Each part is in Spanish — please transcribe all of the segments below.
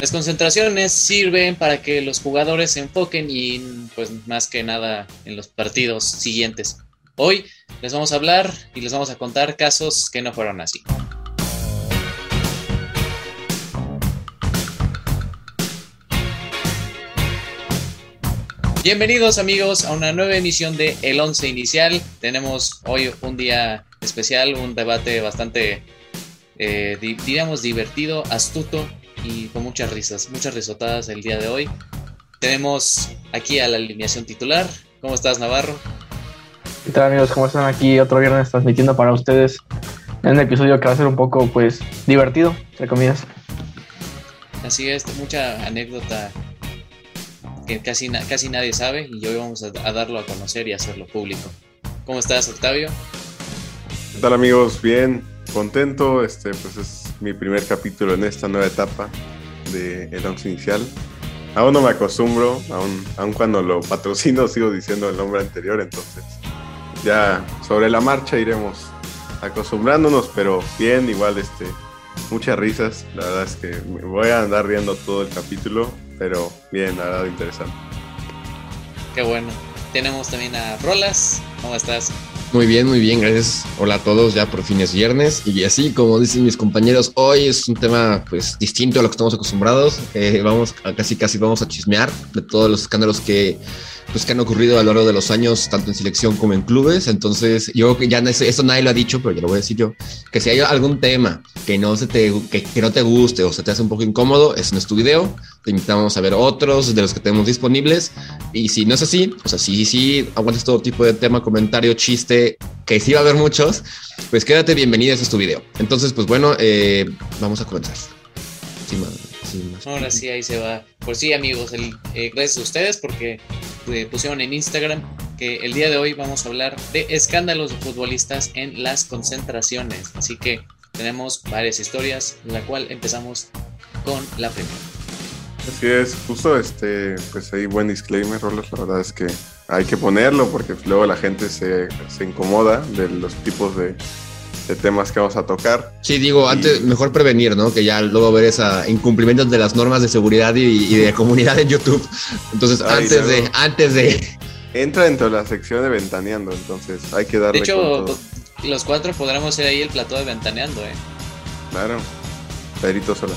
Las concentraciones sirven para que los jugadores se enfoquen y pues más que nada en los partidos siguientes. Hoy les vamos a hablar y les vamos a contar casos que no fueron así. Bienvenidos amigos a una nueva emisión de El Once Inicial. Tenemos hoy un día especial, un debate bastante, eh, diríamos, divertido, astuto y con muchas risas, muchas risotadas el día de hoy. Tenemos aquí a la alineación titular. ¿Cómo estás, Navarro? ¿Qué tal amigos? ¿Cómo están aquí otro viernes transmitiendo para ustedes en un episodio que va a ser un poco pues divertido, entre comillas? Así es, mucha anécdota que casi, casi nadie sabe y hoy vamos a, darlo a conocer y hacerlo público. ¿Cómo estás, Octavio? ¿Qué tal amigos? Bien, contento. Este, pues es mi primer capítulo en esta nueva etapa de El Once Inicial. Aún no me acostumbro, aún, aún cuando lo patrocino sigo diciendo el nombre anterior, entonces ya sobre la marcha iremos acostumbrándonos, pero bien, igual este, muchas risas. La verdad es que me voy a andar riendo todo el capítulo pero bien, la verdad, interesante. Qué bueno. Tenemos también a Rolas. ¿Cómo estás? Muy bien, muy bien, gracias. Hola a todos, ya por fin es viernes. Y así, como dicen mis compañeros, hoy es un tema pues distinto a lo que estamos acostumbrados. Eh, vamos a, casi casi vamos a chismear de todos los escándalos que pues que han ocurrido a lo largo de los años, tanto en selección como en clubes. Entonces, yo que ya eso nadie lo ha dicho, pero ya lo voy a decir yo, que si hay algún tema que no se te, que, no te guste o se te hace un poco incómodo, es en este video. Te invitamos a ver otros de los que tenemos disponibles. Y si no es así, o sea, si sí, aguantas todo tipo de tema, comentario, chiste, que sí va a haber muchos, pues quédate bienvenido, ese es tu video. Entonces, pues bueno, eh, vamos a comenzar. Ahora sí, ahí se va. Pues sí, amigos, el, eh, gracias a ustedes porque eh, pusieron en Instagram que el día de hoy vamos a hablar de escándalos de futbolistas en las concentraciones. Así que tenemos varias historias, la cual empezamos con la primera. Así es, justo este, pues ahí buen disclaimer, Rolos, la verdad es que hay que ponerlo porque luego la gente se, se incomoda de los tipos de, temas que vamos a tocar. Sí, digo, antes mejor prevenir, ¿no? Que ya luego ver esa incumplimientos de las normas de seguridad y, de comunidad en YouTube. Entonces, antes de, antes de. Entra dentro de la sección de ventaneando, entonces hay que darle. De hecho, los cuatro podremos ir ahí el plató de ventaneando, ¿eh? Claro, Pedrito Sola.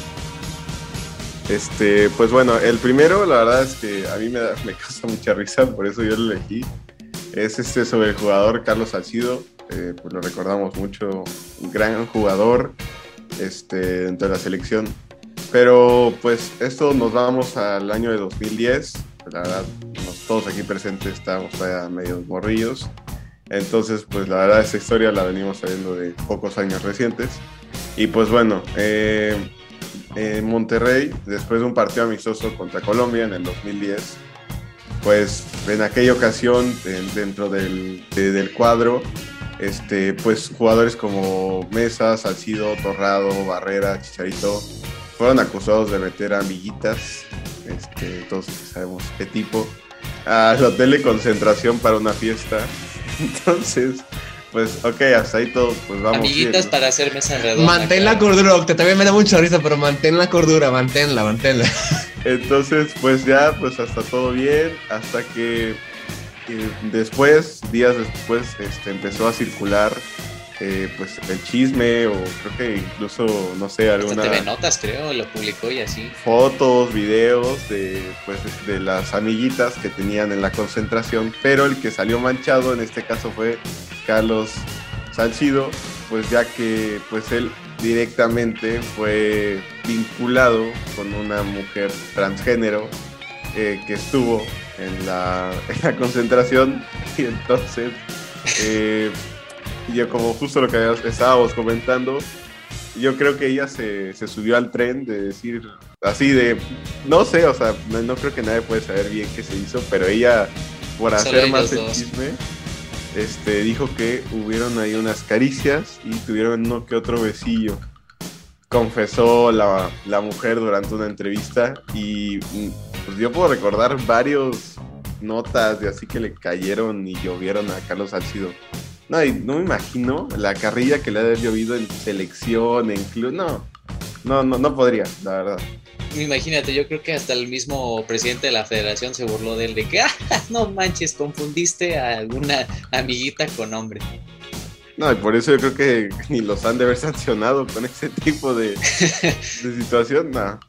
Este, pues bueno, el primero, la verdad es que a mí me, me causa mucha risa, por eso yo lo elegí. Es este sobre el jugador Carlos Salcido, eh, pues lo recordamos mucho, un gran jugador este, dentro de la selección. Pero pues esto nos vamos al año de 2010, la verdad, todos aquí presentes estamos todavía medio morrillos. Entonces, pues la verdad, esa historia la venimos sabiendo de pocos años recientes. Y pues bueno, eh, en Monterrey, después de un partido amistoso contra Colombia en el 2010, pues en aquella ocasión, dentro del, del cuadro, este, pues jugadores como Mesa, Salcido, Torrado, Barrera, Chicharito, fueron acusados de meter amiguitas, este, todos sabemos qué tipo, al hotel de concentración para una fiesta. Entonces, pues, ok, hasta ahí todo, pues vamos. Amiguitas para hacer mesa redonda. Mantén la cordura, Octe, también me da mucha risa, pero mantén la cordura, manténla, manténla. Entonces, pues ya, pues hasta todo bien, hasta que después, días después, este, empezó a circular eh, pues el chisme o creo que incluso, no sé, alguna... TV Notas creo, lo publicó y así. Fotos, videos de, pues, de las amiguitas que tenían en la concentración, pero el que salió manchado en este caso fue Carlos Salcido, pues ya que pues él directamente fue vinculado con una mujer transgénero eh, que estuvo en la, concentración y entonces eh, yo como justo lo que estábamos comentando, yo creo que ella se, subió al tren de decir así de, no sé, o sea, no, creo que nadie puede saber bien qué se hizo, pero ella, por hacer más el chisme, este, dijo que hubieron ahí unas caricias y tuvieron uno que otro besillo. Confesó la, la mujer durante una entrevista y pues yo puedo recordar varios notas de así que le cayeron y llovieron a Carlos Salcido. No, no me imagino la carrilla que le ha llovido en selección, en club. No, no, no, no podría, la verdad. imagínate, yo creo que hasta el mismo presidente de la federación se burló de él de que, ah, no manches, confundiste a alguna amiguita con hombre. No, y por eso yo creo que ni los han de haber sancionado con ese tipo de, de situación, no.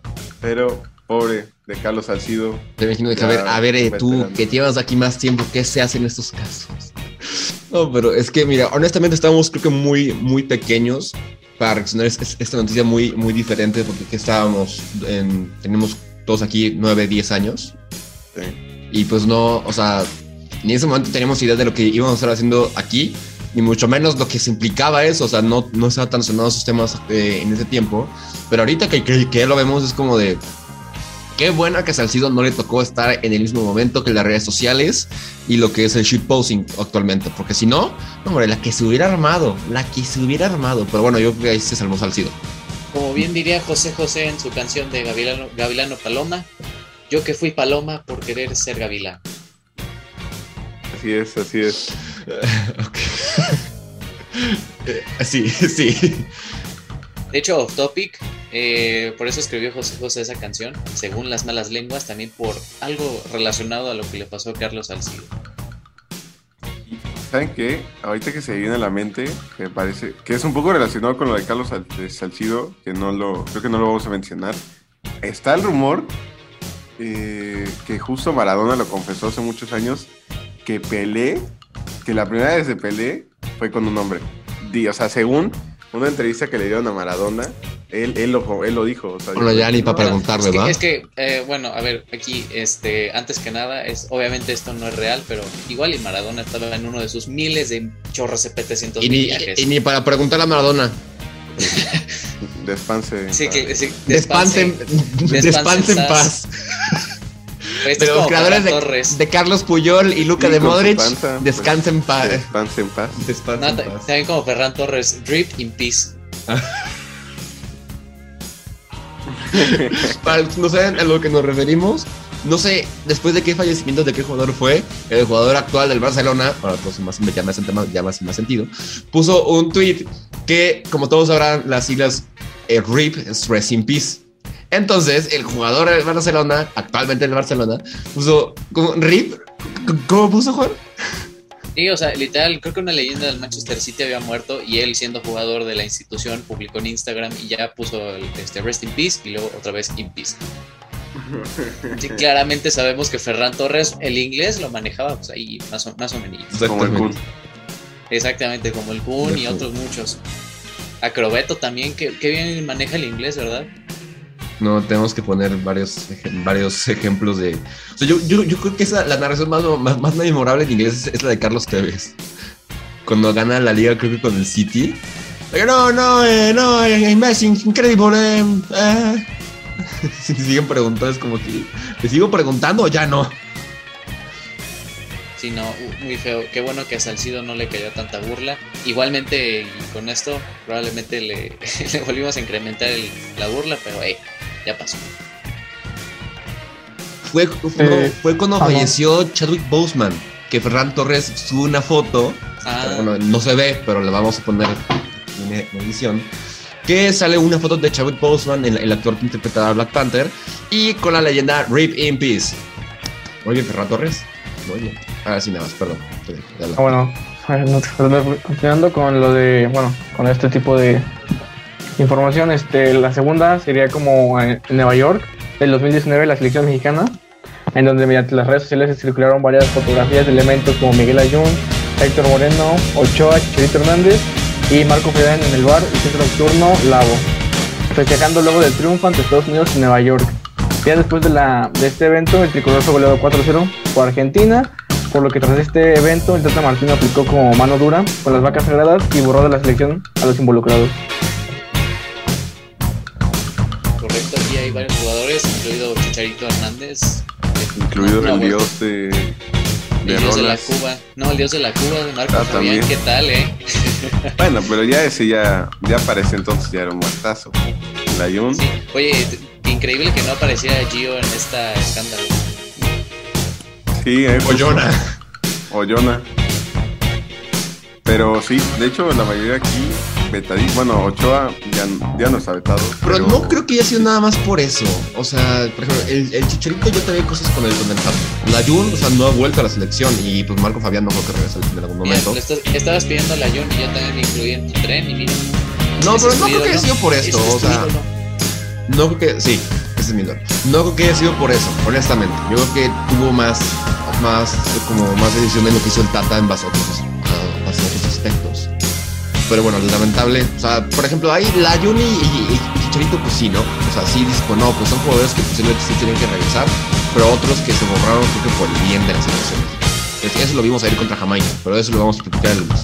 Pero, pobre de Carlos Salcido. Te imagino de que, a ver, a ver, eh, tú que llevas aquí más tiempo, ¿qué se hace en estos casos? No, pero es que, mira, honestamente estamos creo que muy, muy pequeños para reaccionar es, esta noticia muy, muy diferente porque aquí estábamos, en, tenemos todos aquí 9, 10 años. Sí. Y pues no, o sea, ni en ese momento teníamos idea de lo que íbamos a estar haciendo aquí, ni mucho menos lo que se implicaba eso, o sea, no, no estaba tan sonados esos temas eh, en ese tiempo, pero ahorita que, que, que, lo vemos es como de, qué buena que a Salcido no le tocó estar en el mismo momento que las redes sociales y lo que es el shitposting actualmente, porque si no, hombre, la que se hubiera armado, la que se hubiera armado, pero bueno, yo creo que ahí se salvó Salcido. Como bien diría José José en su canción de Gavilano, Gavilano Paloma, yo que fui paloma por querer ser gavilán. Así es, así es. sí, sí. De hecho, off topic, eh, por eso escribió José José esa canción, según las malas lenguas, también por algo relacionado a lo que le pasó a Carlos Salcido. ¿Saben qué? Ahorita que se viene a la mente, que parece que es un poco relacionado con lo de Carlos Salcido, que no lo, creo que no lo vamos a mencionar. Está el rumor eh, que justo Maradona lo confesó hace muchos años, que Pelé, que la primera vez de Pelé fue con un hombre. O sea, según una entrevista que le dieron a Maradona, él, él, lo, él lo dijo. O sea, bueno, ya ni para preguntar, es que, ¿verdad? es que eh, bueno, a ver, aquí, este, antes que nada, es obviamente esto no es real, pero igual y Maradona estaba en uno de sus miles de chorros CP300 y, ni, viajes. y ni para preguntar a Maradona. Despanse. Sí, que, sí, despanse, despanse, despanse en paz. Pues De los creadores de, de Carlos Puyol y Luca Y de Modric, panza, descansa en paz. Despanse en paz. Descansa No, en ta- paz. también como Ferran Torres, Drip in Peace. Para los que no saben a lo que nos referimos, no sé después de qué fallecimiento de qué jugador fue, el jugador actual del Barcelona, para todos más ya más, sentido, puso un tweet que, como todos sabrán, las siglas eh, RIP es Rest in Peace. Entonces, el jugador del Barcelona, actualmente del Barcelona, puso RIP. ¿Cómo puso Juan? Sí, o sea, literal, creo que una leyenda del Manchester City había muerto y él, siendo jugador de la institución, publicó en Instagram y ya puso el, este, Rest in Peace y luego otra vez in Peace. Sí, claramente sabemos que Ferran Torres, el inglés lo manejaba pues ahí más o, más o menos. Como el Kun. Exactamente, como el Kun y otros muchos. Acrobeto también, que, que bien maneja el inglés, ¿verdad? No, tenemos que poner varios, varios ejemplos de. Yo, yo, creo que esa, la narración más, más, más memorable en inglés es, es la de Carlos Tevez. Cuando gana la liga, creo que con el City. No, no, eh, no, eh, Messi, increíble. Eh, eh". Si siguen preguntando, es como que. ¿Te sigo preguntando o ya no? Sí, no, muy feo. Qué bueno que a Salcido no le cayó tanta burla. Igualmente, con esto, probablemente le, le volvimos a incrementar el- la burla, pero hey, ya pasó. Fue, no, Eh, fue cuando falleció Chadwick Boseman, que Ferran Torres sube una foto Ah, bueno, no se ve, pero le vamos a poner en edición. Que sale una foto de Chadwick Boseman, el, el actor que interpretaba a Black Panther, y con la leyenda Rip in Peace. Muy bien, Ferran Torres. Muy bien. Ahora sí, nada más, perdón. Ya Ah, bueno, continuando con lo de, bueno, con este tipo de información, este, la segunda sería como en, en Nueva York, del 2019, la selección mexicana, en donde mediante las redes sociales se circularon varias fotografías de elementos como Miguel Ayun, Héctor Moreno, Ochoa, Chicharito Hernández y Marco Fedán en el bar y centro nocturno Lavo, festejando luego del triunfo ante Estados Unidos en Nueva York. Ya después de, la, de este evento, el tricolor fue goleado 4-0 por Argentina, por lo que tras este evento el Tata Martino aplicó como mano dura con las vacas sagradas y borró de la selección a los involucrados. Chicharito Hernández. Incluido el dios de, El dios de la. Cuba. No, el dios de la Cuba de Marco Ah, Fabián. también. ¿Qué tal, eh? Bueno, pero ya ese ya, ya parece entonces ya era un muertazo. La Jun, Sí. Oye, increíble que no apareciera Gio en esta escándalo. sí, eh, O Jonah. o Jonah. Pero sí, de hecho la mayoría aquí vetadísimo. Bueno, Ochoa ya, ya no está vetado. Pero, no creo que haya sido nada más por eso. O sea, por ejemplo, el, el Chicharito yo también cosas con el condensado. La Jun, o sea, no ha vuelto a la selección y pues Marco Fabián no creo que regrese en algún momento. estás- estabas pidiendo a la Jun y yo también me incluí en tu tren y mira. No, pero no creo que haya sido por esto. es O sea, no creo que. Sí, ese es mi ídolo. No creo que haya sido por eso, honestamente. Yo creo que tuvo más, más, como más decisión en lo que hizo el Tata en base a otros, a- base a otros aspectos. Pero bueno, lamentable. O sea, por ejemplo, ahí la Juni y, Chicharito, pues sí, ¿no? O sea, sí dices, pues no, pues son jugadores que posiblemente sí tienen que regresar, pero otros que se borraron, creo que por el bien de la selección. Es- Eso lo vimos ayer contra Jamaica, pero eso lo vamos a platicar el lunes.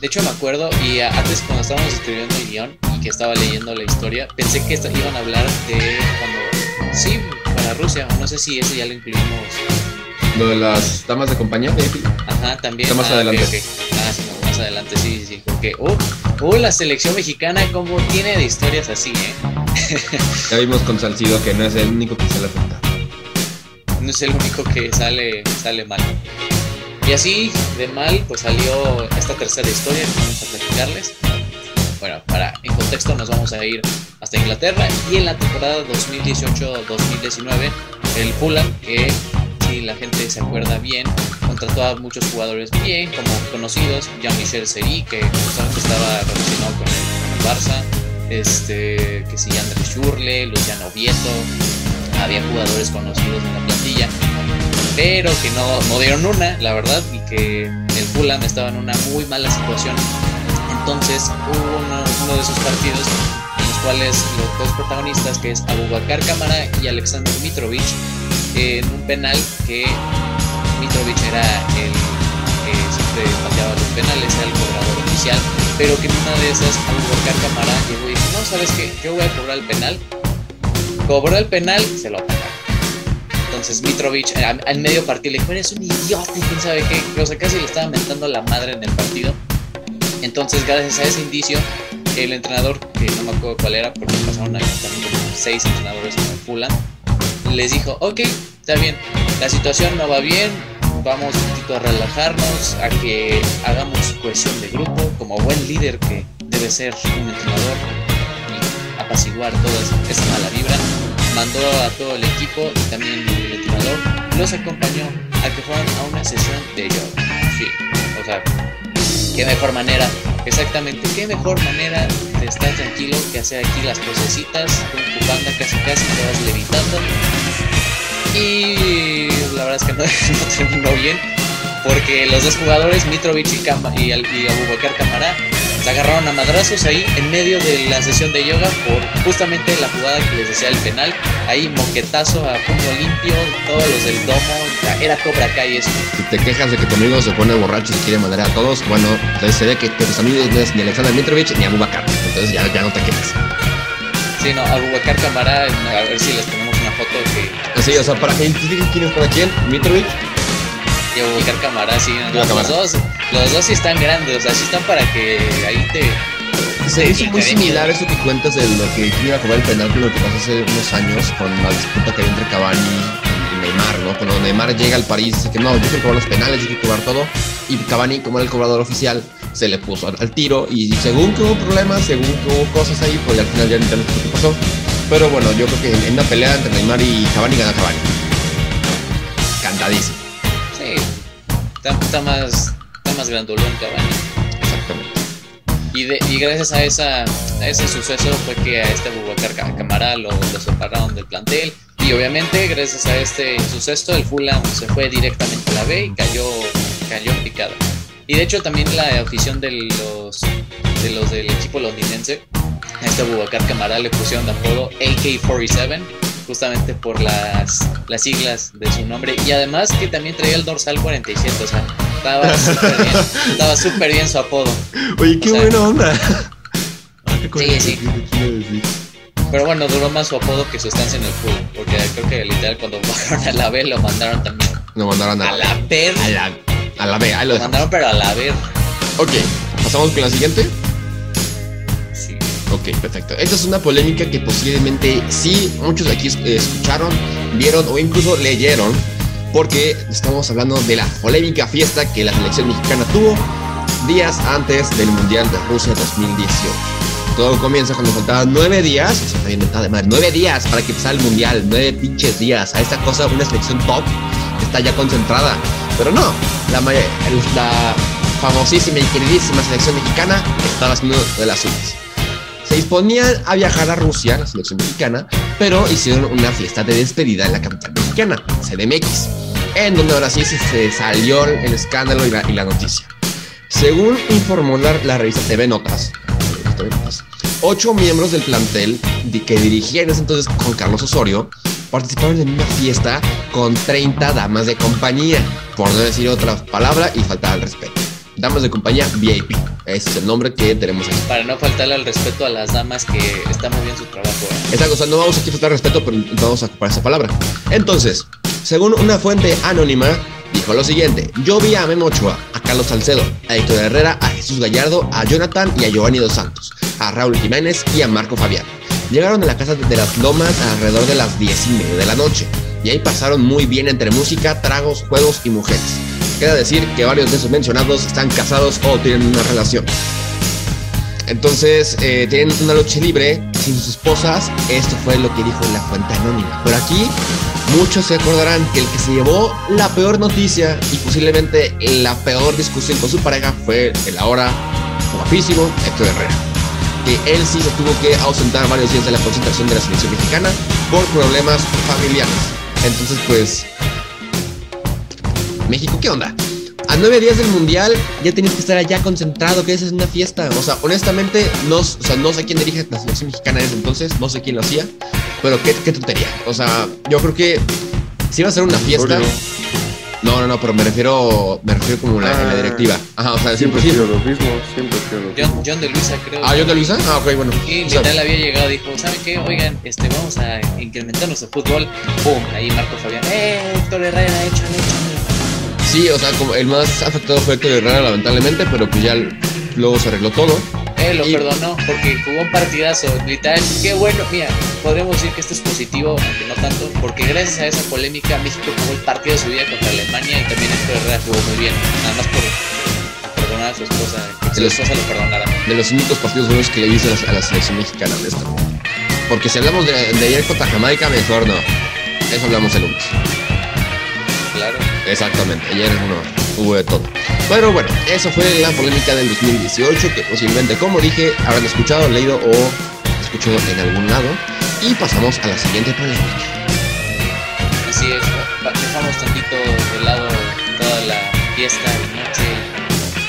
De hecho, me acuerdo, y antes cuando estábamos escribiendo el guion y que estaba leyendo la historia, pensé que iban a hablar de cuando. Sí, para Rusia, o no sé si ese ya lo incluimos. Lo de las damas de compañía. Ajá, también. Está más ah, adelante. Más adelante, sí, sí, sí. Porque, uh, uh, la selección mexicana, como tiene de historias así, ¿eh? Ya vimos con Salcido que no es el único que se la cuenta. No es el único que sale, sale mal. Y así, de mal, pues salió esta tercera historia que vamos a platicarles. Bueno, para en contexto nos vamos a ir hasta Inglaterra y en la temporada 2018-2019 el Fulham, que la gente se acuerda bien, contrató a muchos jugadores bien, como conocidos, Jean-Michel Seri, que justamente estaba relacionado con el, con el Barça, este, que sí, Andrés Schurle, Luciano Vieto, había jugadores conocidos en la plantilla, pero que no, no dieron una, la verdad, y que el Fulham estaba en una muy mala situación. Entonces hubo uno, uno de esos partidos en los cuales los dos protagonistas, que es Abubakar Kamara y Alexander Mitrovic, en un penal que Mitrovic era el que siempre pateaba los penales, era el cobrador oficial, pero que en una de esas Abubakar Kamara llegó y dijo, no, ¿sabes qué? Yo voy a cobrar el penal. Cobró el penal, se lo pagaron. Entonces Mitrovic a- al medio partido le dijo, eres un idiota quién sabe qué. O sea, casi le estaba mentando la madre en el partido. Entonces, gracias a ese indicio, el entrenador, que no me acuerdo cuál era, porque pasaron ahí también seis entrenadores en el Fulham, les dijo, ok, está bien, la situación no va bien, vamos un poquito a relajarnos, a que hagamos cohesión de grupo, como buen líder que debe ser un entrenador, y apaciguar toda esa- mala vibra. Mandó a todo el equipo y también el entrenador los acompañó a que fueran a una sesión de yoga. Sí, o sea, qué mejor manera, exactamente, qué mejor manera de estar tranquilo que hacer aquí las posecitas con tu banda casi casi te vas levitando. Y la verdad es que no, no terminó bien, porque los dos jugadores, Mitrovic y, Cama- y, y Abubakar Camara, se agarraron a madrazos ahí en medio de la sesión de yoga por justamente la jugada que les decía el penal. Ahí moquetazo a puño limpio, todos los del domo, era Cobra Kai eso. Si te quejas de que tu amigo se pone borracho y quiere mandar a todos, bueno, entonces se ve que tus amigos no es ni Alexander Mitrovic ni Abubakar. Entonces ya, ya no te quejes. Sí, no, Abubakar Camara, a ver si les ponemos una foto que Así, o sea, para que quién es para quién, Mitrovic. y Abubakar Camara, sí, no, los dos, los dos sí están grandes, o sea, sí están para que ahí te... Se hizo muy similar eso que cuentas de lo que iba a cobrar el penal con lo que pasó hace unos años con la disputa que hay entre Cavani y Neymar, ¿no? Cuando Neymar llega al París dice que no, yo quiero cobrar los penales, yo quiero cobrar todo. Y Cavani, como era el cobrador oficial, se le puso al, al tiro y según que hubo problemas, según que hubo cosas ahí, pues al final ya no entiendo qué pasó. Pero bueno, yo creo que en, en una pelea entre Neymar y Cavani gana Cavani. Cantadísimo. Sí, está, está más, más grandulón Cavani. Exactamente. Y, de- y gracias a, esa, a ese suceso fue que a este Abubakar Ca- Camara lo, lo separaron del plantel. Y obviamente gracias a este suceso el Fulham se fue directamente a la B y cayó, cayó en picada. Y de hecho también la afición de los, de los del equipo londinense, a este Abubakar Camara le pusieron de apodo AK-47 justamente por las, las siglas de su nombre y además que también traía el dorsal 47, o sea, estaba súper bien, estaba súper bien su apodo. Oye, qué O sea- buena onda. Ah, qué Sí, sí. Pero bueno, duró más su apodo que su estancia en el Fulham, porque creo que literal cuando bajaron a la B lo mandaron también Nos mandaron a, a la B, a la, a la B, ahí lo lo mandaron pero a la B. Ok, pasamos con la siguiente. Sí. Ok, perfecto. Esta es una polémica que posiblemente sí muchos de aquí eh, escucharon, vieron o incluso leyeron, porque estamos hablando de la polémica fiesta que la selección mexicana tuvo días antes del Mundial de Rusia 2018. Todo comienza cuando faltaban nueve días, eso está bien además, nueve días para que empezara el Mundial, nueve pinches días. A esta cosa, una selección top está ya concentrada. Pero no, la famosísima y queridísima selección mexicana estaba haciendo de las suyas. Se disponían a viajar a Rusia, la selección mexicana, pero hicieron una fiesta de despedida en la capital mexicana, CDMX, en donde ahora sí se, se salió el escándalo y la, y la noticia. Según informó la, la revista TV Notas, TV Notas, ocho miembros del plantel que dirigía en ese entonces con Carlos Osorio participaron en una fiesta con 30 damas de compañía, por no decir otra palabra y faltar al respeto. Damas de compañía VIP, ese es el nombre que tenemos aquí. Para no faltarle al respeto a las damas que están muy bien su trabajo. ¿eh? Esta cosa no vamos aquí a faltar respeto, pero vamos a ocupar esa palabra. Entonces, según una fuente anónima, dijo lo siguiente: Yo vi a Memo Ochoa, a Carlos Salcedo, a Héctor Herrera, a Jesús Gallardo, a Jonathan y a Giovanni Dos Santos, a Raúl Jiménez y a Marco Fabián. Llegaron a la casa de las Lomas alrededor de las 10 y media de la noche, y ahí pasaron muy bien entre música, tragos, juegos y mujeres. Queda decir que varios de esos mencionados están casados o tienen una relación. Entonces, eh, tienen una noche libre sin sus esposas. Esto fue lo que dijo la fuente anónima. Pero aquí, muchos se acordarán que el que se llevó la peor noticia y posiblemente la peor discusión con su pareja fue el ahora guapísimo Héctor Herrera. Que él sí se tuvo que ausentar varios días de la concentración de la selección mexicana por problemas familiares. Entonces, pues, México, ¿qué onda? A nueve días del mundial ya tenías que estar allá concentrado, que esa es una fiesta. O sea, honestamente, no, o sea, no sé quién dirige la selección mexicana ese entonces, no sé quién lo hacía, pero qué, qué tontería. O sea, yo creo que si iba a ser una fiesta. No, no, no, pero me refiero, me refiero como la, en la Ah. directiva. Ajá, o sea, Siempre siempre. lo mismo, siempre lo mismo. John, John de Luisa, creo. Ah, ¿yo te Luisa? Ah, ok, bueno. Y sea, literal había llegado y dijo, ¿saben qué? Oigan, este, vamos a incrementar nuestro fútbol. ¡Pum! Ahí Marco Fabián. ¡Eh, Héctor Herrera, échale, échale! sí, o sea, como el más afectado fue Héctor Herrera, lamentablemente, pero pues ya luego se arregló todo. Lo perdonó porque jugó un partidazo. Literal, qué bueno. Mira, podríamos decir que esto es positivo, aunque no tanto, porque gracias a esa polémica México jugó el partido de su vida contra Alemania y también Héctor Herrera jugó muy bien. Nada más por perdonar a su esposa, que su esposa lo perdonara. de los únicos partidos buenos que le visto a la, selección mexicana, honestamente. Porque si hablamos de, de ayer contra Jamaica, mejor no. Eso hablamos el lunes. Claro. Exactamente, ayer no, hubo de todo. Pero bueno, eso fue la polémica del 2018, que posiblemente, como dije, habrán escuchado, leído o escuchado en algún lado. Y pasamos a la siguiente polémica. Así es, dejamos tantito de lado toda la fiesta noche,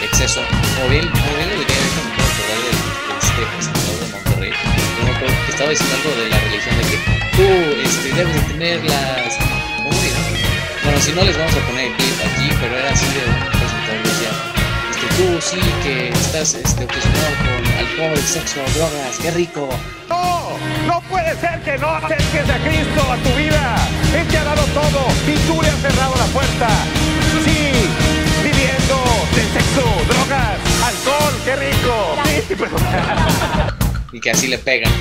exceso. Como bien, como bien lo diría, acordar del de Monterrey. Estaba diciendo algo de la religión, de que tú este, debes de tener las. Si no les vamos a poner el clip aquí, pero era así de un presentador decía. Este, tú sí que estás este, obsesionado con alcohol, sexo, drogas, qué rico. No, no puede ser que no acerques a Cristo a tu vida. Él te ha dado todo y tú le has cerrado la puerta. Sí, viviendo de sexo, drogas, alcohol, qué rico. Sí, pero... y que así le pegan.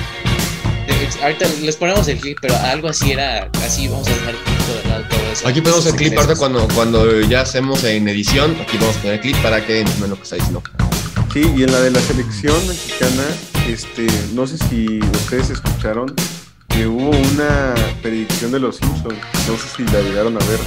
Ahorita les ponemos el clip, pero algo así era, así vamos a dejar un poquito de lado eso. Aquí ponemos el clip ahorita cuando, cuando ya hacemos en edición. Aquí vamos a poner el clip para que entiendan lo que está diciendo. Sí, y en la de la selección mexicana, este, no sé si ustedes escucharon que hubo una predicción de los Simpsons. No sé si la llegaron a ver.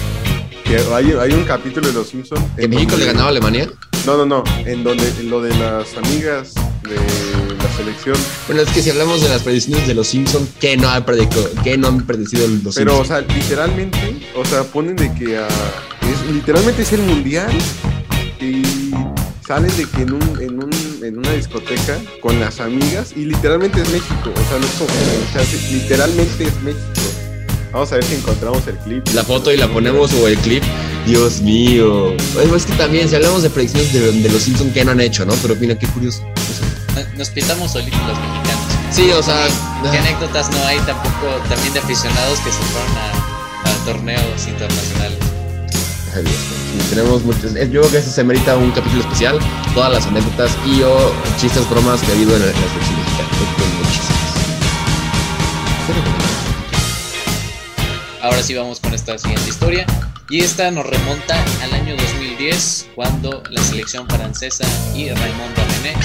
Que hay, hay un capítulo de los Simpsons. ¿Que México le ganaba a Alemania? No, no, no. En donde en lo de las amigas de la selección. Bueno, es que si hablamos de las predicciones de los Simpsons, ¿qué no han predicado? ¿Qué no han predecido los Pero, o Simpsons? sea, literalmente, o sea, ponen de que ah, es, literalmente es el mundial y salen de que en, un, en, un, en una discoteca con las amigas y literalmente es México. O sea, no es como, o sea, literalmente es México. Vamos a ver si encontramos el clip. La foto y la ponemos o el clip. Dios mío. Bueno, es que también, si hablamos de predicciones de, de los Simpsons, ¿qué no han hecho, no? Pero mira, qué curioso. Nos- pintamos solitos los mexicanos. Sí, o sea, ¿Qué anécdotas no hay tampoco también de aficionados que se fueron a, a torneos internacionales? Ay, Dios, sí, tenemos muchos. eh, Yo creo que eso se merita un capítulo especial. Todas las anécdotas y o chistes, bromas que ha habido en la, selección mexicana. Ahora sí vamos con esta siguiente historia. Y esta nos remonta al año 2010, cuando la selección francesa y Raymond Domenech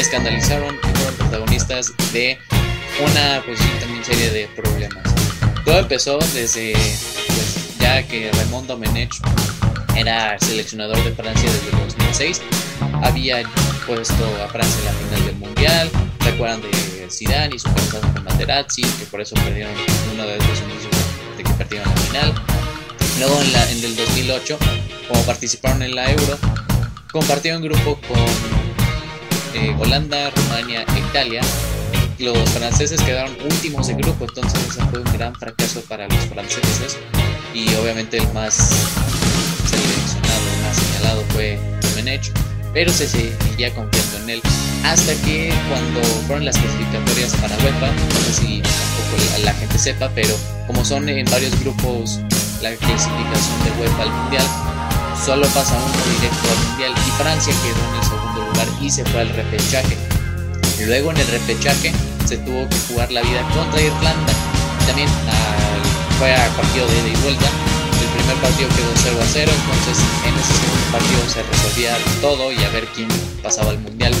escandalizaron y fueron protagonistas de una pues, también serie de problemas. Todo empezó desde pues, ya que Raymond Domenech era seleccionador de Francia desde el 2006. Había puesto a Francia en la final del Mundial. Recuerdan de Zidane y su pasado con Materazzi, que por eso perdieron uno de los inicios de que perdieron la final. Luego en, la, en el 2008, como participaron en la Euro, compartieron grupo con eh, Holanda, Rumania e Italia. Los franceses quedaron últimos de grupo, entonces ese fue un gran fracaso para los franceses. Y obviamente el más seleccionado, el más señalado fue Domenech, pero se seguía confiando en él. Hasta que cuando fueron las clasificatorias para UEFA, no sé si tampoco la, gente sepa, pero como son en varios grupos la clasificación de UEFA al Mundial, solo pasa uno directo al Mundial y Francia quedó en el segundo y se fue al repechaje. Luego en el repechaje se tuvo que jugar la vida contra Irlanda. También al- fue a partido de ida y vuelta. El primer partido quedó 0 a 0, entonces en ese segundo partido se resolvía todo y a ver quién pasaba al Mundial.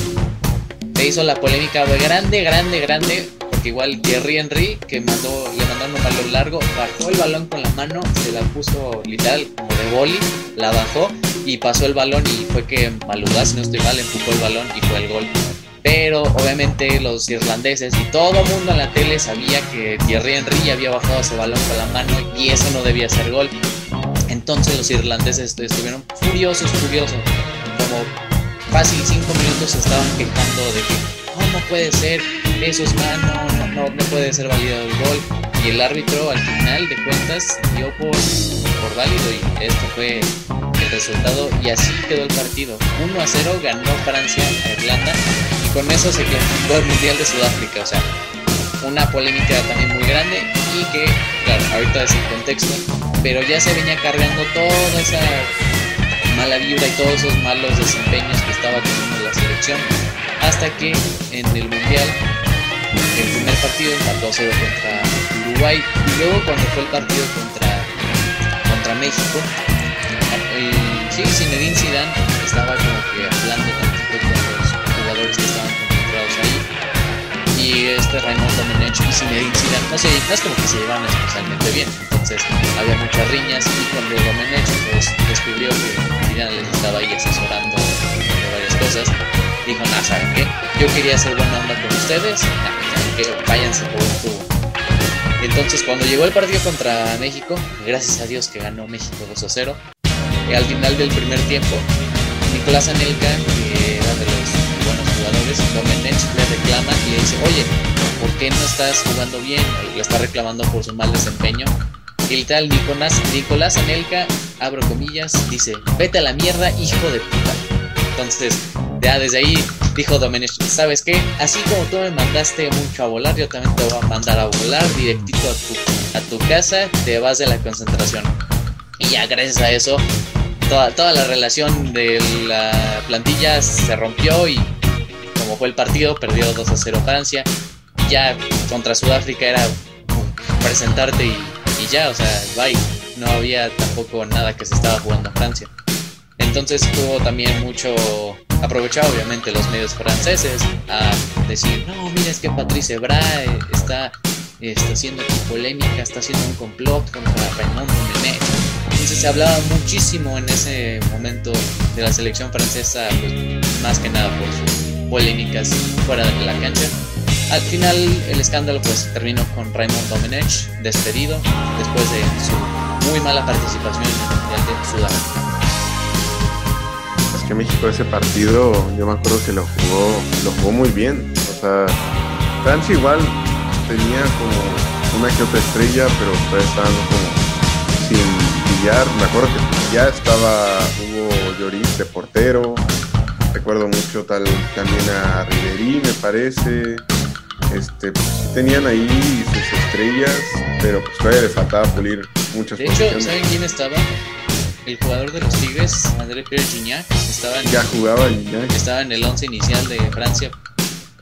Se hizo la polémica grande, grande, grande, igual Thierry Henry, que mandó, le mandaron un balón largo, bajó el balón con la mano, se la puso literal como de boli, la bajó y pasó el balón y fue que Maludá, si no estoy mal, empujó el balón y fue el gol. Pero obviamente los irlandeses y todo el mundo en la tele sabía que Thierry Henry había bajado ese balón con la mano y eso no debía ser gol. Entonces los irlandeses estuvieron furiosos, furiosos. Como fácil cinco minutos estaban quejando de que ¿cómo puede ser? Eso es mano, no, no, no puede ser validado el gol. Y el árbitro al final de cuentas dio por, por válido y esto fue el resultado y así quedó el partido. 1 a 0 ganó Francia a Irlanda y con eso se clasificó al Mundial de Sudáfrica. O sea, una polémica también muy grande y que, claro, ahorita es el contexto, pero ya se venía cargando toda esa mala vibra y todos esos malos desempeños que estaba teniendo la selección hasta que en el Mundial el primer partido empató 0 contra Uruguay. Y luego cuando fue el partido contra, contra México el, sí, Zinedine Zidane estaba como que hablando tantito con los jugadores que estaban concentrados ahí. Y este Raymond Domenech y Zinedine Zidane no, sé, no es como que se llevaban especialmente bien. Entonces había muchas riñas y cuando Domenech pues, descubrió que Zidane les estaba ahí asesorando varias cosas dijo, nah, ¿saben qué? Yo quería hacer buena onda con ustedes, nah, ¿saben qué? Váyanse por un tubo. Entonces, cuando llegó el partido contra México, gracias a Dios que ganó México 2 a 0, y al final del primer tiempo, Nicolás Anelka, que era de los buenos jugadores, Domenech le reclama y le dice, oye, ¿por qué no estás jugando bien? Le está reclamando por su mal desempeño. Y el tal Nicolás, Nicolás Anelka, abro comillas, dice, vete a la mierda, hijo de puta. Entonces, ya desde ahí dijo Domenech, ¿sabes qué? Así como tú me mandaste mucho a volar, yo también te voy a mandar a volar directito a tu, casa, te vas de la concentración. Y ya gracias a eso, toda, toda la relación de la plantilla se rompió y como fue el partido, perdió 2 a 0 Francia. Ya contra Sudáfrica era presentarte y, y ya, o sea, bye. No había tampoco nada que se estaba jugando en Francia. Entonces tuvo también mucho aprovechado obviamente los medios franceses a decir, no, mira, es que Patrice Ebra eh, está, está haciendo polémica, está haciendo un complot contra Raymond Domenech. Entonces se hablaba muchísimo en ese momento de la selección francesa, pues, más que nada por sus polémicas fuera de la cancha. Al final el escándalo pues terminó con Raymond Domenech despedido después de su muy mala participación en el Mundial de Sudáfrica. Que México ese partido, yo me acuerdo que lo jugó, lo jugó muy bien. O sea, Francia igual tenía como una que otra estrella, pero todavía estaban como sin pillar. Me acuerdo que ya estaba Hugo Lloris de portero. Recuerdo mucho tal también a Riverí, me parece. Este, pues, tenían ahí sus estrellas, pero pues todavía les faltaba pulir muchas De hecho, posiciones. ¿saben quién estaba? El jugador de los Tigres, André Pierre Gignac, estaba en, Ya jugaba ya. estaba en el 11 inicial de Francia.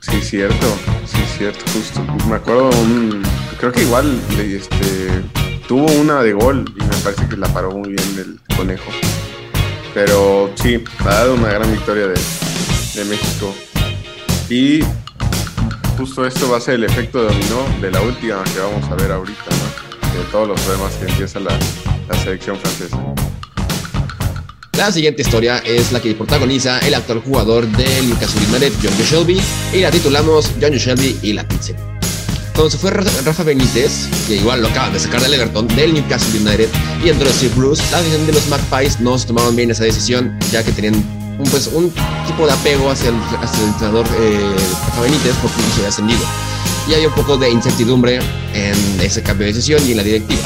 Sí, cierto, sí, cierto, justo. Me acuerdo, un, creo que igual este, tuvo una de gol y me parece que la paró muy bien el conejo. Pero sí, ha dado una gran victoria de, de México. Y justo esto va a ser el efecto dominó de la última que vamos a ver ahorita, ¿no? De todos los problemas que empieza la, la selección francesa. La siguiente historia es la que protagoniza el actual jugador del Newcastle United, John Shelby, y la titulamos John Shelby y la pizza. Cuando se fue Ra- Rafa Benítez, que igual lo acaban de sacar del Everton, del Newcastle United, y entró Steve Bruce, la decisión de los Magpies no se tomaron bien esa decisión, ya que tenían un, pues, un tipo de apego hacia el, hacia el entrenador eh, Rafa Benítez porque no se había ascendido. Y hay un poco de incertidumbre en ese cambio de decisión y en la directiva.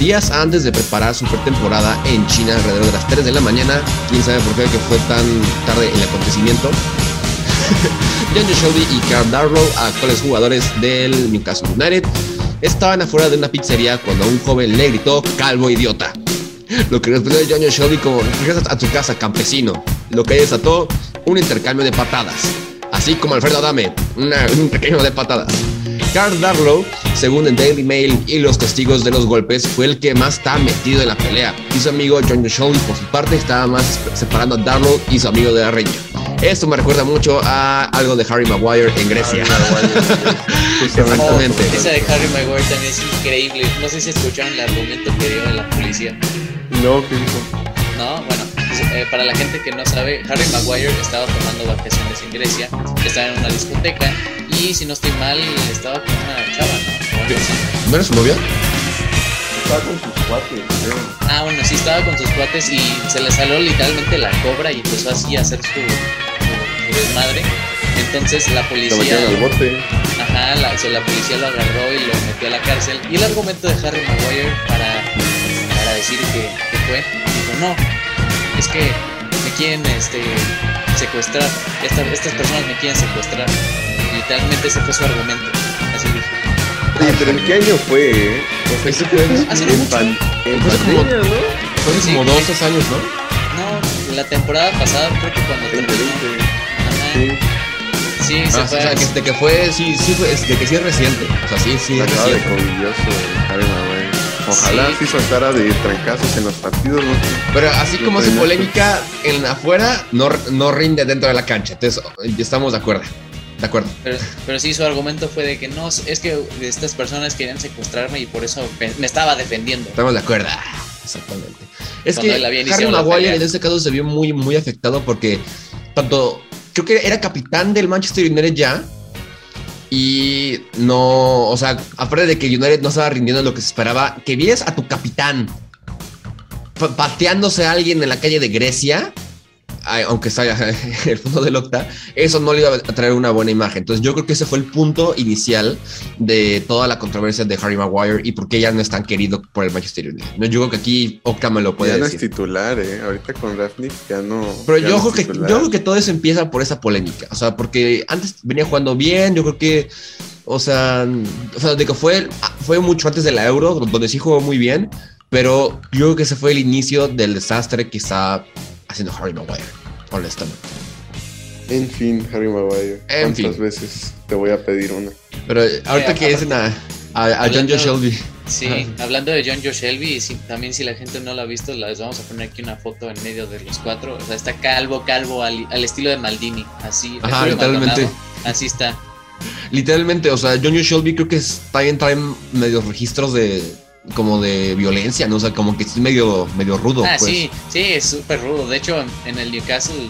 Días antes de preparar su pretemporada en China alrededor de las 3 de la mañana, quién sabe por qué fue tan tarde el acontecimiento. John Shelby y Carl Darrow, actuales jugadores del Newcastle United, estaban afuera de una pizzería cuando un joven le gritó calvo idiota. Lo que respondió John Shelby como regresas a tu casa campesino, lo que desató un intercambio de patadas, así como Alfredo Adame, una- un intercambio de patadas. Carl Darrow, según el Daily Mail y los testigos de los golpes, fue el que más está metido en la pelea. Y su amigo John Shelby, por su parte, estaba más separando a Darrow y su amigo de la reña. Esto me recuerda mucho a algo de Harry Maguire en Grecia. Exactamente. Oh, esa de Harry Maguire también es increíble. No sé si escucharon el argumento que dio la policía. No, ¿qué dijo? No, bueno, pues, eh, para la gente que no sabe, Harry Maguire estaba tomando vacaciones en Grecia, estaba en una discoteca y si no estoy mal, estaba con una chava, ¿no? ¿No era su novia? Estaba con sus cuates, creo. Ah, bueno, sí estaba con sus cuates y se le salió literalmente la cobra y empezó así a hacer su, su- su desmadre. Entonces la policía, metieron al bote. ajá, la, la policía lo agarró y lo metió a la cárcel. Y el argumento de Harry Maguire para, para decir que, que fue, dijo, no, es que me quieren este, secuestrar, Esta- estas personas me quieren secuestrar. Literalmente ese fue su argumento. Así dijo. Oye, pero ¿en qué año fue, eh? O sea, Ese fue- Hace en, mucho. pan- en Fue hace como- pandemia, ¿no? Fue hace como Sí. dos, tres años, ¿no? No, la temporada pasada creo que cuando terminó. 2020. Ajá. Sí. Sí, se Ah, fue. o sea, que, de que fue, sí, sí, fue, de que sí es reciente. O sea, sí, sí es Acaba de reciente. covidioso Maguire. Ojalá Sí. sí soltara de trancazos en los partidos, ¿no? Pero así como hace polémica en afuera, no, no rinde dentro de la cancha. Entonces, estamos de acuerdo. De acuerdo. Pero, pero sí, su argumento fue de que no, es que estas personas querían secuestrarme y por eso me, estaba defendiendo. Estamos de acuerdo. Exactamente. Es Cuando que Harry Maguire en este caso se vio muy, muy afectado porque tanto creo que era capitán del Manchester United ya y no, o sea, aparte de que United no estaba rindiendo lo que se esperaba, que vieras a tu capitán pa- pateándose a alguien en la calle de Grecia, aunque está en el fondo del octa, eso no le iba a traer una buena imagen. Entonces yo creo que ese fue el punto inicial de toda la controversia de Harry Maguire y por qué ya no es tan querido por el Manchester United. No, yo creo que aquí Octa me lo puede ya no es decir. titular, ¿eh? Ahorita con Rafnik ya no. Pero ya yo no creo, que, yo creo que todo eso empieza por esa polémica. O sea, porque antes venía jugando bien, yo creo que, o sea, o sea de que fue, fue mucho antes de la Euro, donde sí jugó muy bien, pero yo creo que ese fue el inicio del desastre que está haciendo Harry Maguire, honestamente. En fin, Harry Maguire. En ¿Cuántas fin. veces te voy a pedir una? Pero ahorita Eh, que dicen a, a, a John Joe Shelby. Sí, hablando de John Joe Shelby, sí, también si la gente no lo ha visto, les vamos a poner aquí una foto en medio de los cuatro. O sea, está calvo, calvo, al, al estilo de Maldini. Así, Ajá, literalmente. Maldonado. Así está. Literalmente, o sea, John Joe Shelby creo que está en trae medios registros de como de violencia, ¿no? O sea, como que es medio, medio rudo. Ah, pues. sí, sí, es súper rudo. De hecho, en el Newcastle,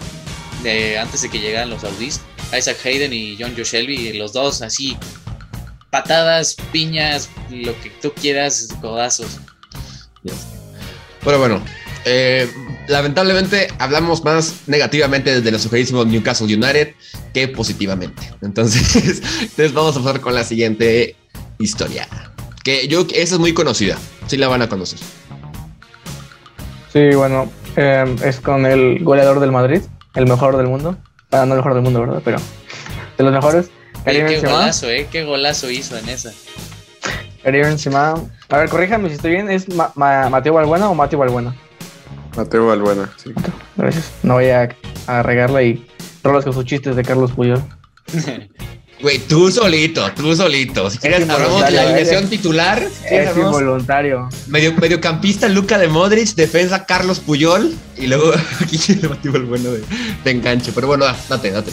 de, antes de que llegaran los Audis, Isaac Hayden y John Joe Shelby, los dos así, patadas, piñas, lo que tú quieras, codazos. Pero bueno, eh, lamentablemente hablamos más negativamente desde los sugerísimos Newcastle United que positivamente. Entonces, entonces vamos a pasar con la siguiente historia. Que yo, esa es muy conocida. Sí la van a conocer. Sí, bueno, eh, es con el goleador del Madrid, el mejor del mundo. Ah, no el mejor del mundo, ¿verdad? Pero de los mejores. Karim qué Benzema. golazo, eh, qué golazo hizo en esa. Karim Benzema. A ver, corríjame si estoy bien. ¿Es Ma- Ma- Mateo Balbuena o Mateo Balbuena? Mateo Balbuena, sí. Gracias. No voy a, a regarla y rolas con sus chistes de Carlos Puyol. Güey, tú solito, tú solito. Si quieres, Es armamos la alineación titular. Si Es involuntario. medio, mediocampista Luca de Modric, defensa Carlos Puyol. Y luego aquí le batimos el bueno de, de enganche. Pero bueno, ah, date, date.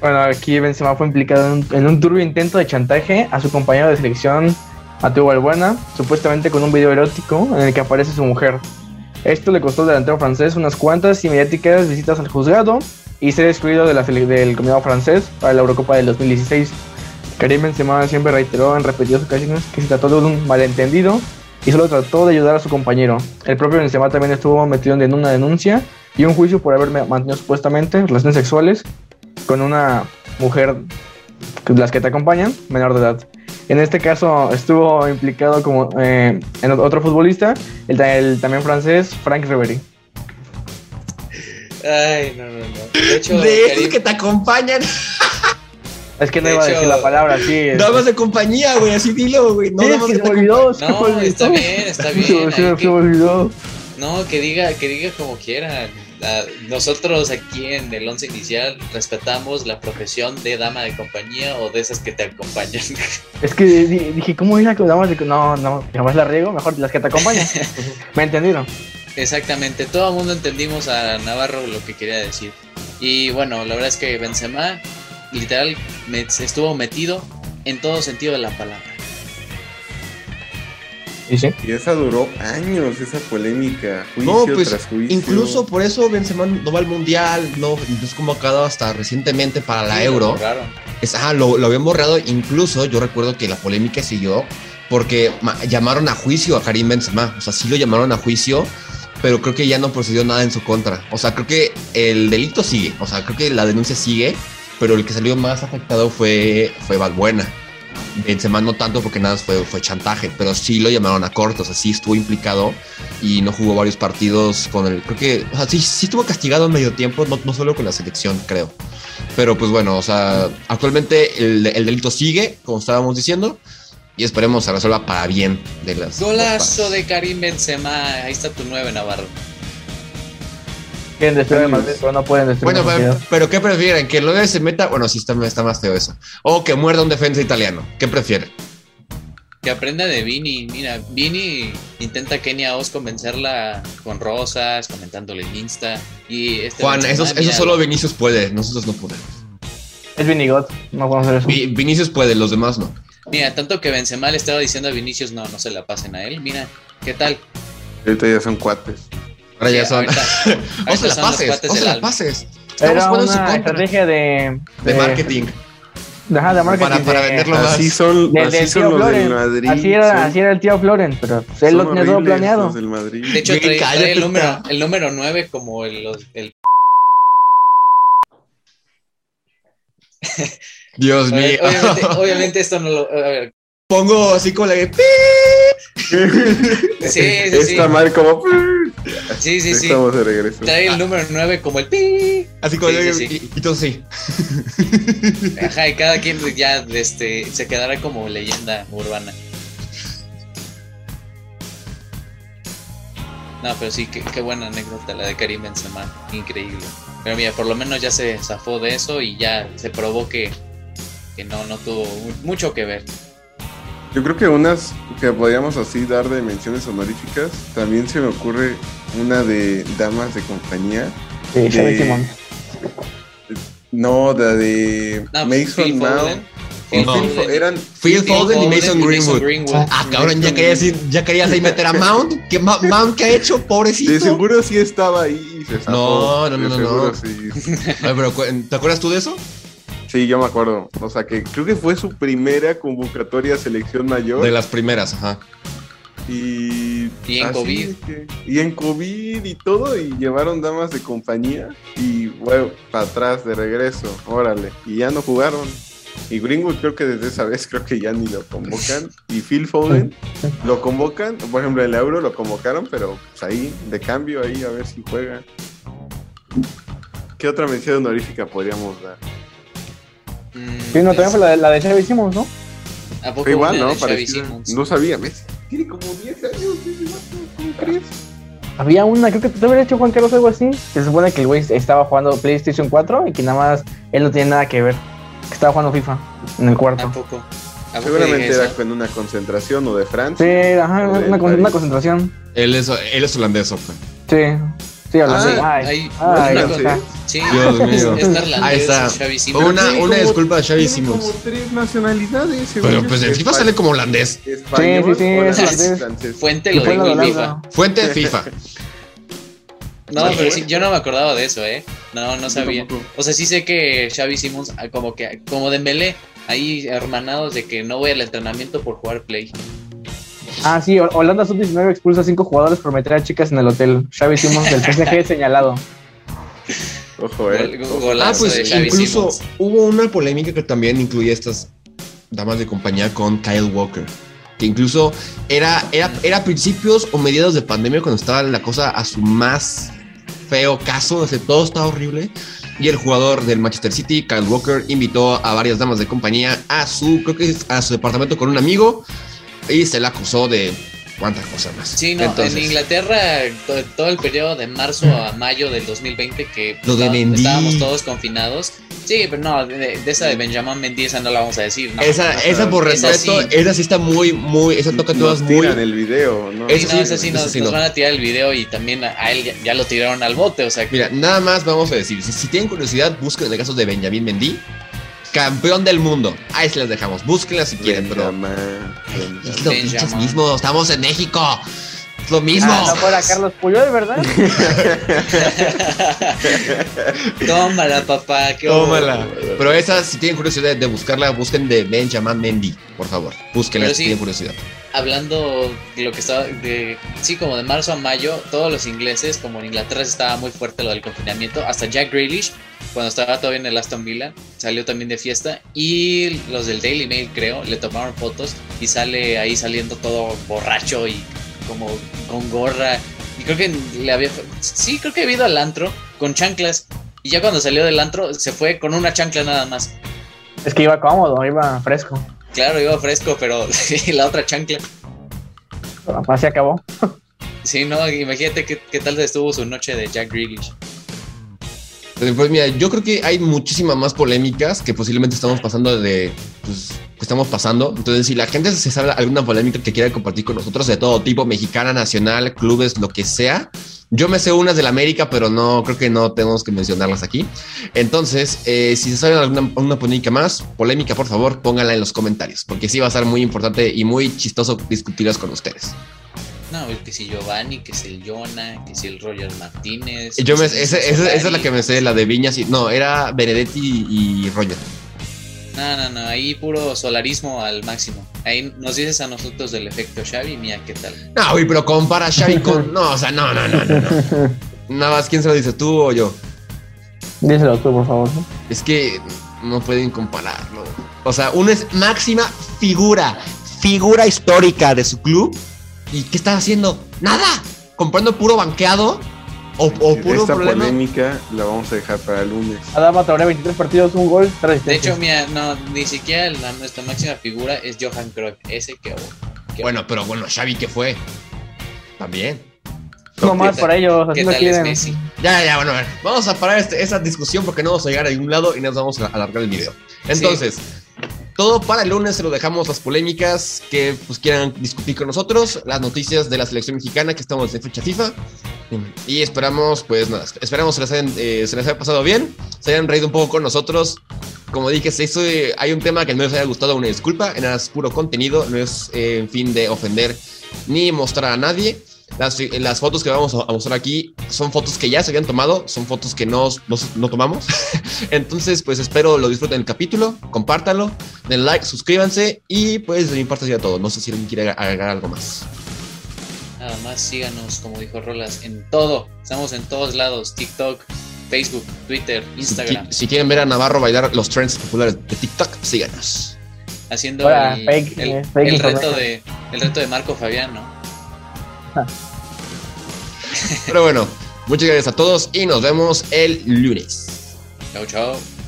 Bueno, aquí Benzema fue implicado en un, en un turbio intento de chantaje a su compañero de selección, Mateo Balbuena, supuestamente con un video erótico en el que aparece su mujer. Esto le costó al delantero francés unas cuantas y mediáticas visitas al juzgado y ser excluido de la del combinado francés para la Eurocopa del 2016. Karim Benzema siempre reiteró en repetidas ocasiones que se trató de un malentendido y solo trató de ayudar a su compañero. El propio Benzema también estuvo metido en una denuncia y un juicio por haber mantenido supuestamente relaciones sexuales con una mujer, las que te acompañan, menor de edad. En este caso estuvo implicado como eh, en otro futbolista, el, el también francés Frank Ribery. Ay, no, no, no. De hecho, De esos Karim- que te acompañan. Es que no De iba a decir la palabra así. Damas de compañía, güey, así dilo, güey. No, Sí, es que de se me compañía. olvidó, se me No, olvidó. está bien, está Se- bien. se me olvidó. No, que diga, que diga como quiera. Ah, Nosotros aquí en el once inicial respetamos la profesión de dama de compañía o de esas que te acompañan. Es que di- dije, ¿cómo era que damas de No, no, jamás la riego, mejor las que te acompañan. ¿Me entendieron? Exactamente, todo el mundo entendimos a Navarro lo que quería decir. Y bueno, la verdad es que Benzema literal estuvo metido en todo sentido de la palabra. Sí. Y esa duró años, esa polémica. Juicio No, pues tras juicio. incluso por eso Benzema no va al mundial, no, no es convocado hasta recientemente para la Sí, lo Euro. borraron. Es, ah, lo, lo habían borrado. Incluso yo recuerdo que la polémica siguió porque ma- llamaron a juicio a Karim Benzema. O sea, sí lo llamaron a juicio, pero creo que ya no procedió nada en su contra. O sea, creo que el delito sigue. O sea, creo que la denuncia sigue, pero el que salió más afectado fue, fue Valbuena. Benzema no tanto porque nada fue, fue chantaje, pero sí lo llamaron a corto. O sea, sí estuvo implicado y no jugó varios partidos con el. Creo que, o sea, sí, sí estuvo castigado en medio tiempo, no, no solo con la selección, creo. Pero pues bueno, o sea, actualmente el, el delito sigue, como estábamos diciendo, y esperemos se resuelva para bien de las. Golazo de Karim Benzema, ahí está tu 9 Navarro. Quieren destruir el Madrid, pero no pueden destruir Bueno, pero, ¿qué prefieren? ¿Que el 9 se meta? Bueno, sí, está, está más feo eso. O que muerda un defensa italiano. ¿Qué prefieren? Que aprenda de Vini. Mira, Vini intenta a Kenia Oz convencerla con rosas, comentándole en Insta. Y este Juan, eso, eso solo Vinicius puede, nosotros no podemos. Es Vinigot, no podemos hacer eso. Vi- Vinicius puede, los demás no. Mira, tanto que Benzema le estaba diciendo a Vinicius, no, no se la pasen a él. Mira, ¿qué tal? Ahorita ya son cuates. Ahora ya son. ahorita- O se ahorita la son pases, se la alma. pases. Estamos Era jugando en su una estrategia de... De marketing. Ajá, de marketing. Para- para de- venderlo más. Así son, así del son tío los del Floren. Madrid. así, era, son- así era el tío Floren, pero él lo tenía todo planeado. los del Madrid. De hecho, trae, trae el, número, el número 9 como el, los- el Dios mío. Obviamente, obviamente esto no lo. A ver, Pongo así como la de. sí, sí, sí. Está mal como... Sí, sí, sí. Estamos de regreso. Trae el número 9 como el pi. Así como Sí, de- sí, sí. Y, y todo así. Ajá, y cada quien ya este, se quedará como leyenda urbana. No, pero sí, qué, qué buena anécdota la de Karim Benzema. Increíble. Pero mira, por lo menos ya se zafó de eso y ya se probó que, que no, no tuvo mu- mucho que ver. Yo creo que unas que podríamos así dar de menciones honoríficas, también se me ocurre una de damas de compañía. Sí, de-. No, la de No, pues, Mason Mount. Fo- eran Phil Foden y Mason Greenwood. Greenwood. Ah, cabrón, ya querías, ya querías ahí meter a Mount. ¿Qué Ma- Mount qué ha hecho? Pobrecito. de seguro sí estaba ahí y se. No, no, no, De no, seguro no. Sí. Ay, pero, ¿Te acuerdas tú de eso? Sí, yo me acuerdo. O sea, que creo que fue su primera convocatoria a selección mayor. De las primeras, ajá. Y, Y en COVID. que- y en COVID y todo, y llevaron damas de compañía. Y bueno, para atrás, de regreso, órale. Y ya no jugaron. Y Greenwood creo que desde esa vez creo que ya ni lo convocan. Y Phil Foden lo convocan, por ejemplo, en el Euro lo convocaron, pero pues ahí, de cambio, ahí a ver si juega. ¿Qué otra mención honorífica podríamos dar? Mm, Sí, no, también fue la de, la de Xavi Simons, ¿no? ¿A poco Fue igual, ¿no? Simons? No sabía, ¿ves? Tiene como 10 años, ¿cómo crees? Había una, creo que te había hecho Juan Carlos algo así. Se supone que el güey estaba jugando PlayStation 4 y que nada más él no tiene nada que ver. que estaba jugando FIFA en el cuarto. Tampoco. ¿A poco Seguramente era eso? con una concentración o de Sí, Francia. ajá, O del una, con- una París. concentración. Él es, él es holandés, Opa. Sí, sí. Ah, ay, hay- ay, o sea, Sí, Dios mío. es neerlandés, Ahí está. Una- una como- disculpa a Xavi tiene Simons. como tres nacionalidades. según Pero pues en FIFA sale como holandés. Español, Sí, sí, es. Fuente lo dijo el de FIFA. Fuente FIFA. No, pero sí, yo no me acordaba de eso, ¿eh? No, no sabía. O sea, sí sé que Xavi Simons, ah, como que, como Dembélé, ahí hermanados de que no voy al entrenamiento por jugar Play. Ah, sí, Hol- Holanda sub-19 expulsa a cinco jugadores por meter a chicas en el hotel. Xavi Simons del PSG señalado. Ojo, eh. Gol-. Ah, pues incluso hubo una polémica que también incluía estas damas de compañía con Kyle Walker. Que incluso era, era, era a principios o mediados de pandemia cuando estaba la cosa a su más feo caso, o sea, todo estaba horrible. Y el jugador del Manchester City, Kyle Walker, invitó a varias damas de compañía a su, creo que es a su departamento con un amigo y se le acusó de cuántas cosas más. Sí, no, Entonces, en Inglaterra to- todo el periodo de marzo a mayo del 2020 que Lo de estábamos todos confinados. Sí, pero no, de, de esa de Benjamin Mendy esa no la vamos a decir, ¿no? Esa, esa por Esa respeto, sí. esa sí está muy, muy, esa toca todas muy. tiran el video, ¿no? Sí, Eso no, sí, esa sí nos, sí nos no. van a tirar el video y también a, él ya, ya lo tiraron al bote, o sea, que- Mira, nada más vamos a decir, si, si tienen curiosidad, busquen el caso de Benjamín Mendy, campeón del mundo. Ahí se las dejamos, búsquenla si quieren, pero es lo mismo, estamos en México. Lo mismo. Ah, no fuera Carlos Puyol, ¿verdad? tómala, papá, qué Tómala. Pero esa, si tienen curiosidad de buscarla, busquen de Benjamin Mendy, por favor. Búsquenla si sí. tienen curiosidad. hablando de lo que estaba de sí como de marzo a mayo todos los ingleses como en Inglaterra estaba muy fuerte lo del confinamiento hasta Jack Grealish cuando estaba todavía en el Aston Villa salió también de fiesta y los del Daily Mail creo le tomaron fotos y sale ahí saliendo todo borracho y como con gorra y creo que le había sí creo que había ido al antro con chanclas y ya cuando salió del antro se fue con una chancla nada más Es que iba cómodo, iba fresco. claro iba fresco pero la otra chancla Así acabó. Sí, no, imagínate qué, qué tal estuvo su noche de Jack Grealish. Pues, Pues mira, yo creo que hay muchísimas más polémicas que posiblemente estamos pasando de. Pues, que estamos pasando. Entonces, si la gente se sabe alguna polémica que quiera compartir con nosotros de todo tipo, mexicana, nacional, clubes, lo que sea. Yo me sé unas de la América, pero no creo que no tenemos que mencionarlas aquí. Entonces, eh, si se sabe alguna una polémica más, polémica, por favor, pónganla en los comentarios, porque sí va a ser muy importante y muy chistoso discutirlas con ustedes. No, que si Giovanni, que si el Jonah, que si el Roger Martínez. Yo me, esa, esa- esa es la que me sé, la de Viñas y no, era Benedetti y Roger. No, no, no, ahí puro solarismo al máximo. Ahí nos dices a nosotros del efecto Xavi, mira qué tal. No, güey, pero compara a Xavi con. No, o sea, no, no, no, no. no. Nada más, ¿quién se lo dice? ¿Tú o yo? Díselo tú, por favor. ¿no? Es que no pueden compararlo. O sea, uno es máxima figura, figura histórica de su club. ¿Y qué está haciendo? ¡Nada! ¿Comprando puro banqueado? ¿O, o puro Esta problema? polémica la vamos a dejar para el lunes. Adama Traoré, 23 partidos, un gol, 3 De hecho, mira, no, ni siquiera la, nuestra máxima figura es Johan Cruyff. Ese que. que- Bueno, pero bueno, Xavi, ¿qué fue? También. no más ¿qué para ellos, así ¿Qué no tal es quieren. Messi? Ya, ya, bueno, a ver. Vamos a parar este- esa discusión porque no vamos a llegar a ningún lado y nos vamos a alargar el video. Entonces, todo para el lunes se lo dejamos las polémicas que pues quieran discutir con nosotros, las noticias de la selección mexicana que estamos de fecha FIFA. Y esperamos, pues nada, esperamos se les, hayan, eh, se les haya pasado bien, se hayan reído un poco con nosotros. Como dije, hizo, eh, hay un tema que no les haya gustado, una disculpa, nada es puro contenido, no es eh, en fin de ofender ni mostrar a nadie. Las, fotos que vamos a mostrar aquí son fotos que ya se habían tomado, son fotos que no, no, no tomamos. Entonces, pues espero lo disfruten el capítulo, compártanlo, den like, suscríbanse y pues de mi parte sería todo. No sé si alguien quiere agregar algo más. Nada más síganos, como dijo Rolas, en todo. Estamos en todos lados: TikTok, Facebook, Twitter, Instagram. si quieren ver a Navarro bailar los trends populares de TikTok, síganos. Haciendo Fuera, el, fake, el- eh, fake el reto de, el reto de Marco Fabián, ¿no? Pero bueno, muchas gracias a todos y nos vemos el lunes. Chao, chao.